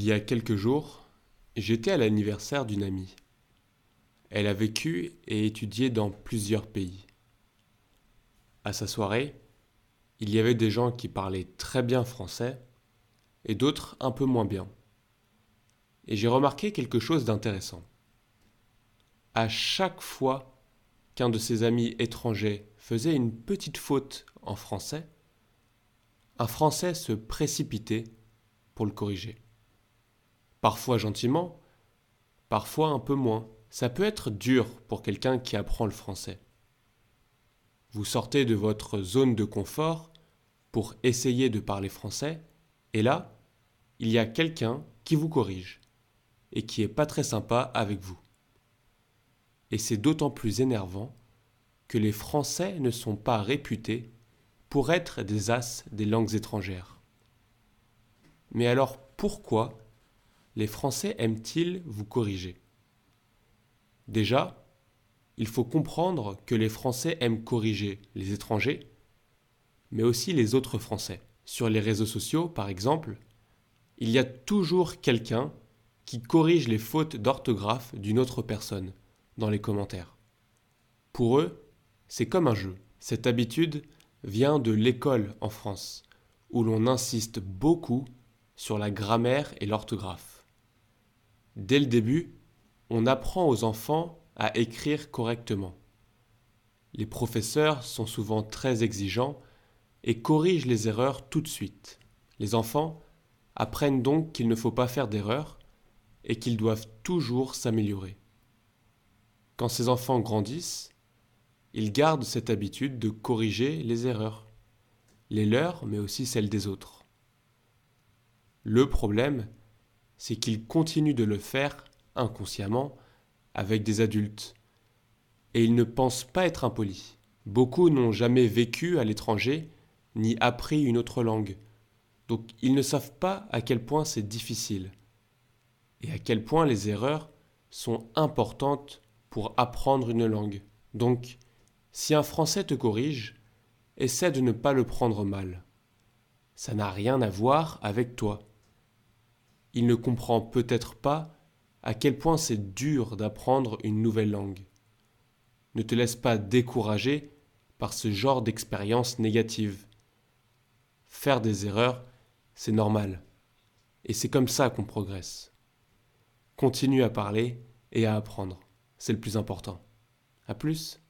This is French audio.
Il y a quelques jours, j'étais à l'anniversaire d'une amie. Elle a vécu et étudié dans plusieurs pays. À sa soirée, il y avait des gens qui parlaient très bien français et d'autres un peu moins bien. Et j'ai remarqué quelque chose d'intéressant. À chaque fois qu'un de ses amis étrangers faisait une petite faute en français, un Français se précipitait pour le corriger. Parfois gentiment, parfois un peu moins. Ça peut être dur pour quelqu'un qui apprend le français. Vous sortez de votre zone de confort pour essayer de parler français, et là, il y a quelqu'un qui vous corrige, et qui est pas très sympa avec vous. Et c'est d'autant plus énervant que les Français ne sont pas réputés pour être des as des langues étrangères. Mais alors pourquoi les Français aiment-ils vous corriger? Déjà, il faut comprendre que les Français aiment corriger les étrangers, mais aussi les autres Français. Sur les réseaux sociaux, par exemple, il y a toujours quelqu'un qui corrige les fautes d'orthographe d'une autre personne dans les commentaires. Pour eux, c'est comme un jeu. Cette habitude vient de l'école en France, où l'on insiste beaucoup sur la grammaire et l'orthographe. Dès le début, on apprend aux enfants à écrire correctement. Les professeurs sont souvent très exigeants et corrigent les erreurs tout de suite. Les enfants apprennent donc qu'il ne faut pas faire d'erreurs et qu'ils doivent toujours s'améliorer. Quand ces enfants grandissent, ils gardent cette habitude de corriger les erreurs, les leurs mais aussi celles des autres. Le problème, c'est qu'ils continuent de le faire inconsciemment avec des adultes. Et ils ne pensent pas être impolis. Beaucoup n'ont jamais vécu à l'étranger ni appris une autre langue. Donc ils ne savent pas à quel point c'est difficile et à quel point les erreurs sont importantes pour apprendre une langue. Donc, si un Français te corrige, essaie de ne pas le prendre mal. Ça n'a rien à voir avec toi il ne comprend peut-être pas à quel point c'est dur d'apprendre une nouvelle langue. Ne te laisse pas décourager par ce genre d'expérience négative. Faire des erreurs, c'est normal. Et c'est comme ça qu'on progresse. Continue à parler et à apprendre. C'est le plus important. À plus.